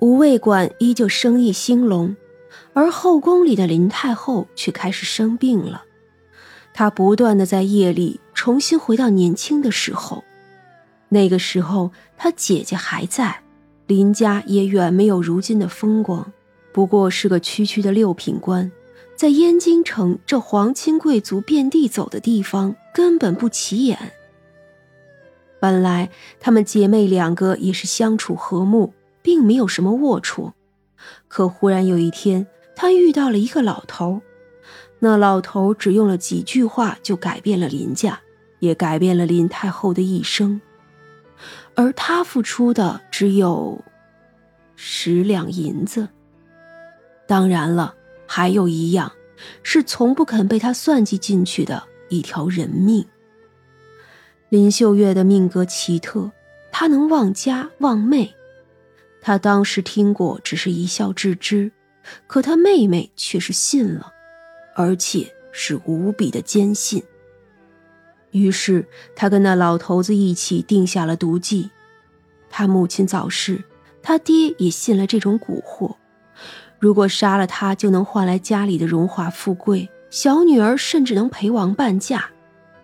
无味馆依旧生意兴隆，而后宫里的林太后却开始生病了。她不断的在夜里重新回到年轻的时候。那个时候，她姐姐还在，林家也远没有如今的风光，不过是个区区的六品官，在燕京城这皇亲贵族遍地走的地方，根本不起眼。本来她们姐妹两个也是相处和睦。并没有什么龌龊，可忽然有一天，他遇到了一个老头。那老头只用了几句话就改变了林家，也改变了林太后的一生。而他付出的只有十两银子。当然了，还有一样，是从不肯被他算计进去的一条人命。林秀月的命格奇特，她能忘家忘妹。他当时听过，只是一笑置之，可他妹妹却是信了，而且是无比的坚信。于是他跟那老头子一起定下了毒计。他母亲早逝，他爹也信了这种蛊惑：如果杀了他，就能换来家里的荣华富贵，小女儿甚至能陪王伴嫁，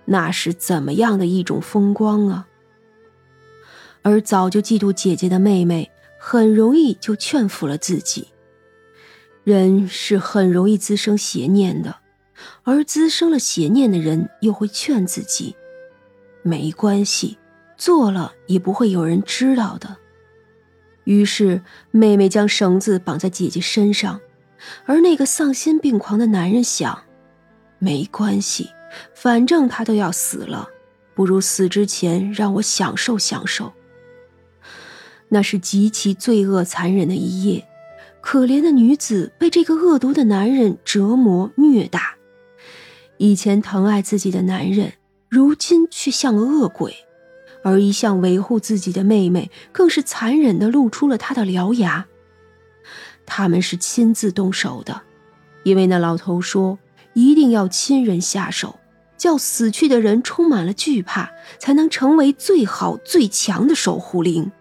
那是怎么样的一种风光啊！而早就嫉妒姐姐的妹妹。很容易就劝服了自己。人是很容易滋生邪念的，而滋生了邪念的人又会劝自己：“没关系，做了也不会有人知道的。”于是妹妹将绳子绑在姐姐身上，而那个丧心病狂的男人想：“没关系，反正他都要死了，不如死之前让我享受享受。”那是极其罪恶残忍的一夜，可怜的女子被这个恶毒的男人折磨虐打。以前疼爱自己的男人，如今却像个恶鬼，而一向维护自己的妹妹，更是残忍地露出了她的獠牙。他们是亲自动手的，因为那老头说一定要亲人下手，叫死去的人充满了惧怕，才能成为最好最强的守护灵。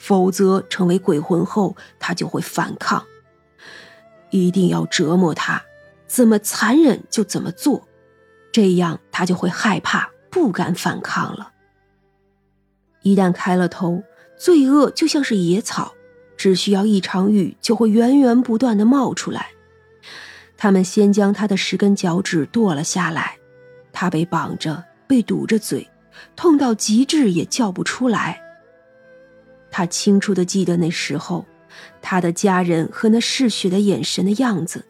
否则，成为鬼魂后，他就会反抗。一定要折磨他，怎么残忍就怎么做，这样他就会害怕，不敢反抗了。一旦开了头，罪恶就像是野草，只需要一场雨，就会源源不断的冒出来。他们先将他的十根脚趾剁了下来，他被绑着，被堵着嘴，痛到极致也叫不出来。他清楚的记得那时候，他的家人和那嗜血的眼神的样子。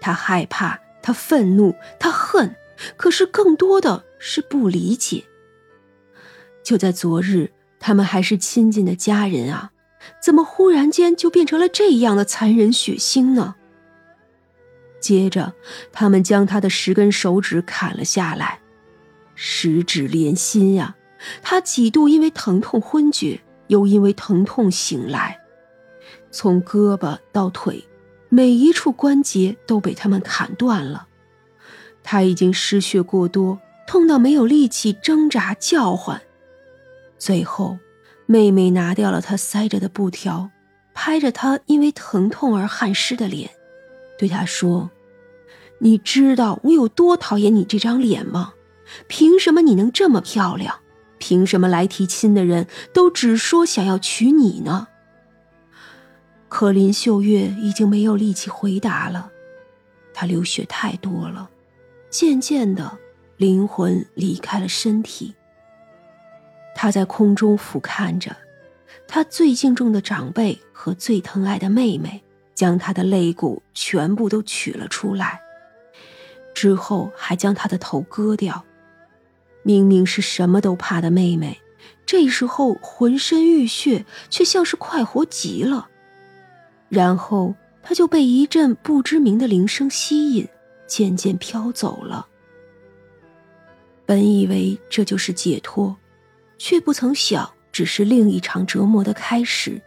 他害怕，他愤怒，他恨，可是更多的是不理解。就在昨日，他们还是亲近的家人啊，怎么忽然间就变成了这样的残忍血腥呢？接着，他们将他的十根手指砍了下来，十指连心呀！他几度因为疼痛昏厥。又因为疼痛醒来，从胳膊到腿，每一处关节都被他们砍断了。他已经失血过多，痛到没有力气挣扎叫唤。最后，妹妹拿掉了他塞着的布条，拍着他因为疼痛而汗湿的脸，对他说：“你知道我有多讨厌你这张脸吗？凭什么你能这么漂亮？”凭什么来提亲的人都只说想要娶你呢？可林秀月已经没有力气回答了，她流血太多了，渐渐的灵魂离开了身体。她在空中俯瞰着，她最敬重的长辈和最疼爱的妹妹，将她的肋骨全部都取了出来，之后还将她的头割掉。明明是什么都怕的妹妹，这时候浑身浴血，却像是快活极了。然后她就被一阵不知名的铃声吸引，渐渐飘走了。本以为这就是解脱，却不曾想，只是另一场折磨的开始。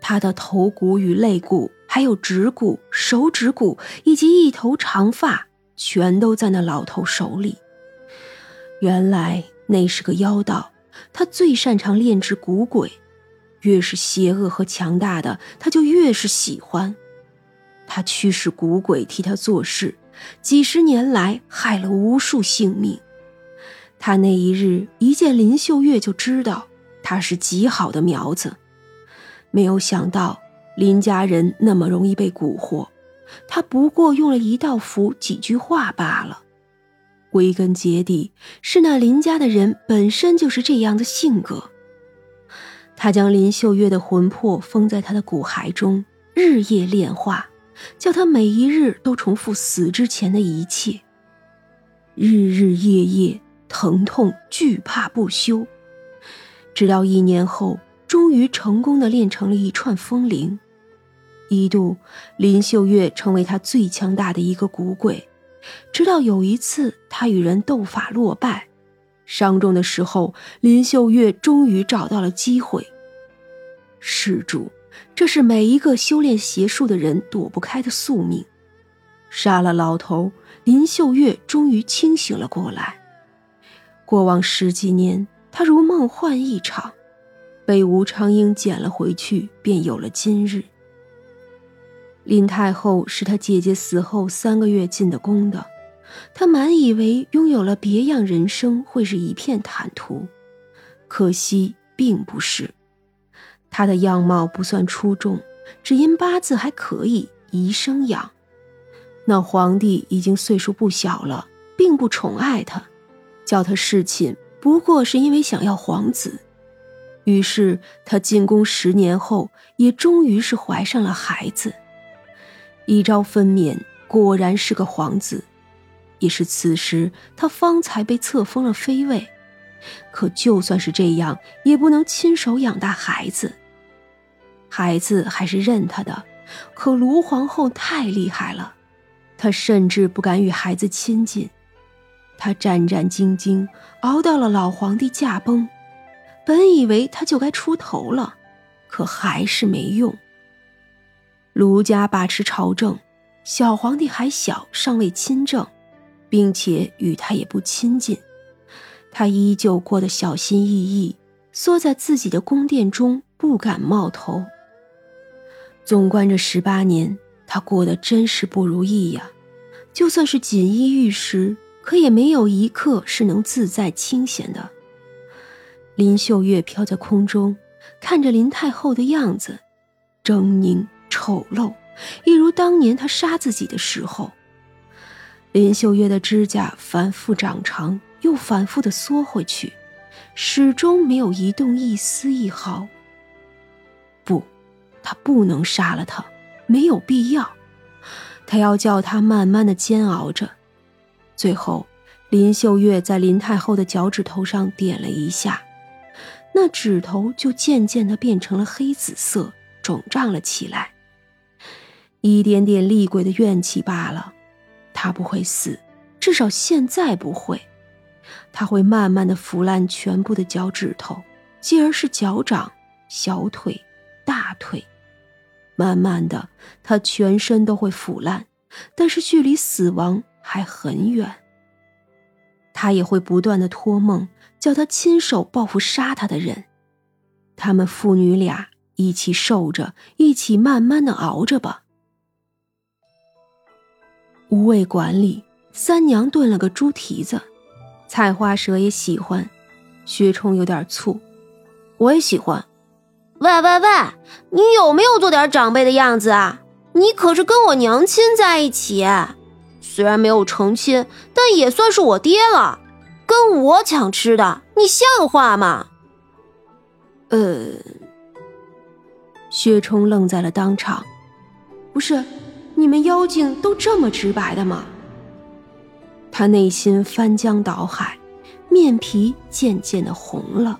她的头骨与肋骨，还有指骨、手指骨，以及一头长发，全都在那老头手里。原来那是个妖道，他最擅长炼制蛊鬼。越是邪恶和强大的，他就越是喜欢。他驱使蛊鬼替他做事，几十年来害了无数性命。他那一日一见林秀月就知道他是极好的苗子，没有想到林家人那么容易被蛊惑。他不过用了一道符、几句话罢了。归根结底，是那林家的人本身就是这样的性格。他将林秀月的魂魄封在他的骨骸中，日夜炼化，叫他每一日都重复死之前的一切，日日夜夜疼痛惧怕不休，直到一年后，终于成功的练成了一串风铃。一度，林秀月成为他最强大的一个骨鬼。直到有一次，他与人斗法落败，伤重的时候，林秀月终于找到了机会。施主，这是每一个修炼邪术的人躲不开的宿命。杀了老头，林秀月终于清醒了过来。过往十几年，他如梦幻一场，被吴长英捡了回去，便有了今日。林太后是她姐姐死后三个月进的宫的，她满以为拥有了别样人生会是一片坦途，可惜并不是。他的样貌不算出众，只因八字还可以，宜生养。那皇帝已经岁数不小了，并不宠爱她，叫她侍寝不过是因为想要皇子。于是他进宫十年后，也终于是怀上了孩子。一朝分娩，果然是个皇子，也是此时他方才被册封了妃位。可就算是这样，也不能亲手养大孩子。孩子还是认他的，可卢皇后太厉害了，她甚至不敢与孩子亲近。她战战兢兢，熬到了老皇帝驾崩。本以为他就该出头了，可还是没用。卢家把持朝政，小皇帝还小，尚未亲政，并且与他也不亲近。他依旧过得小心翼翼，缩在自己的宫殿中，不敢冒头。纵观这十八年，他过得真是不如意呀！就算是锦衣玉食，可也没有一刻是能自在清闲的。林秀月飘在空中，看着林太后的样子，狰狞。丑陋，一如当年他杀自己的时候。林秀月的指甲反复长长，又反复的缩回去，始终没有移动一丝一毫。不，他不能杀了他，没有必要。他要叫他慢慢的煎熬着。最后，林秀月在林太后的脚趾头上点了一下，那指头就渐渐的变成了黑紫色，肿胀了起来。一点点厉鬼的怨气罢了，他不会死，至少现在不会。他会慢慢的腐烂全部的脚趾头，继而是脚掌、小腿、大腿，慢慢的，他全身都会腐烂，但是距离死亡还很远。他也会不断的托梦，叫他亲手报复杀他的人，他们父女俩一起受着，一起慢慢的熬着吧。无味馆里，三娘炖了个猪蹄子，菜花蛇也喜欢，薛冲有点醋，我也喜欢。喂喂喂，你有没有做点长辈的样子啊？你可是跟我娘亲在一起，虽然没有成亲，但也算是我爹了，跟我抢吃的，你像话吗？呃，薛冲愣在了当场，不是。你们妖精都这么直白的吗？他内心翻江倒海，面皮渐渐的红了。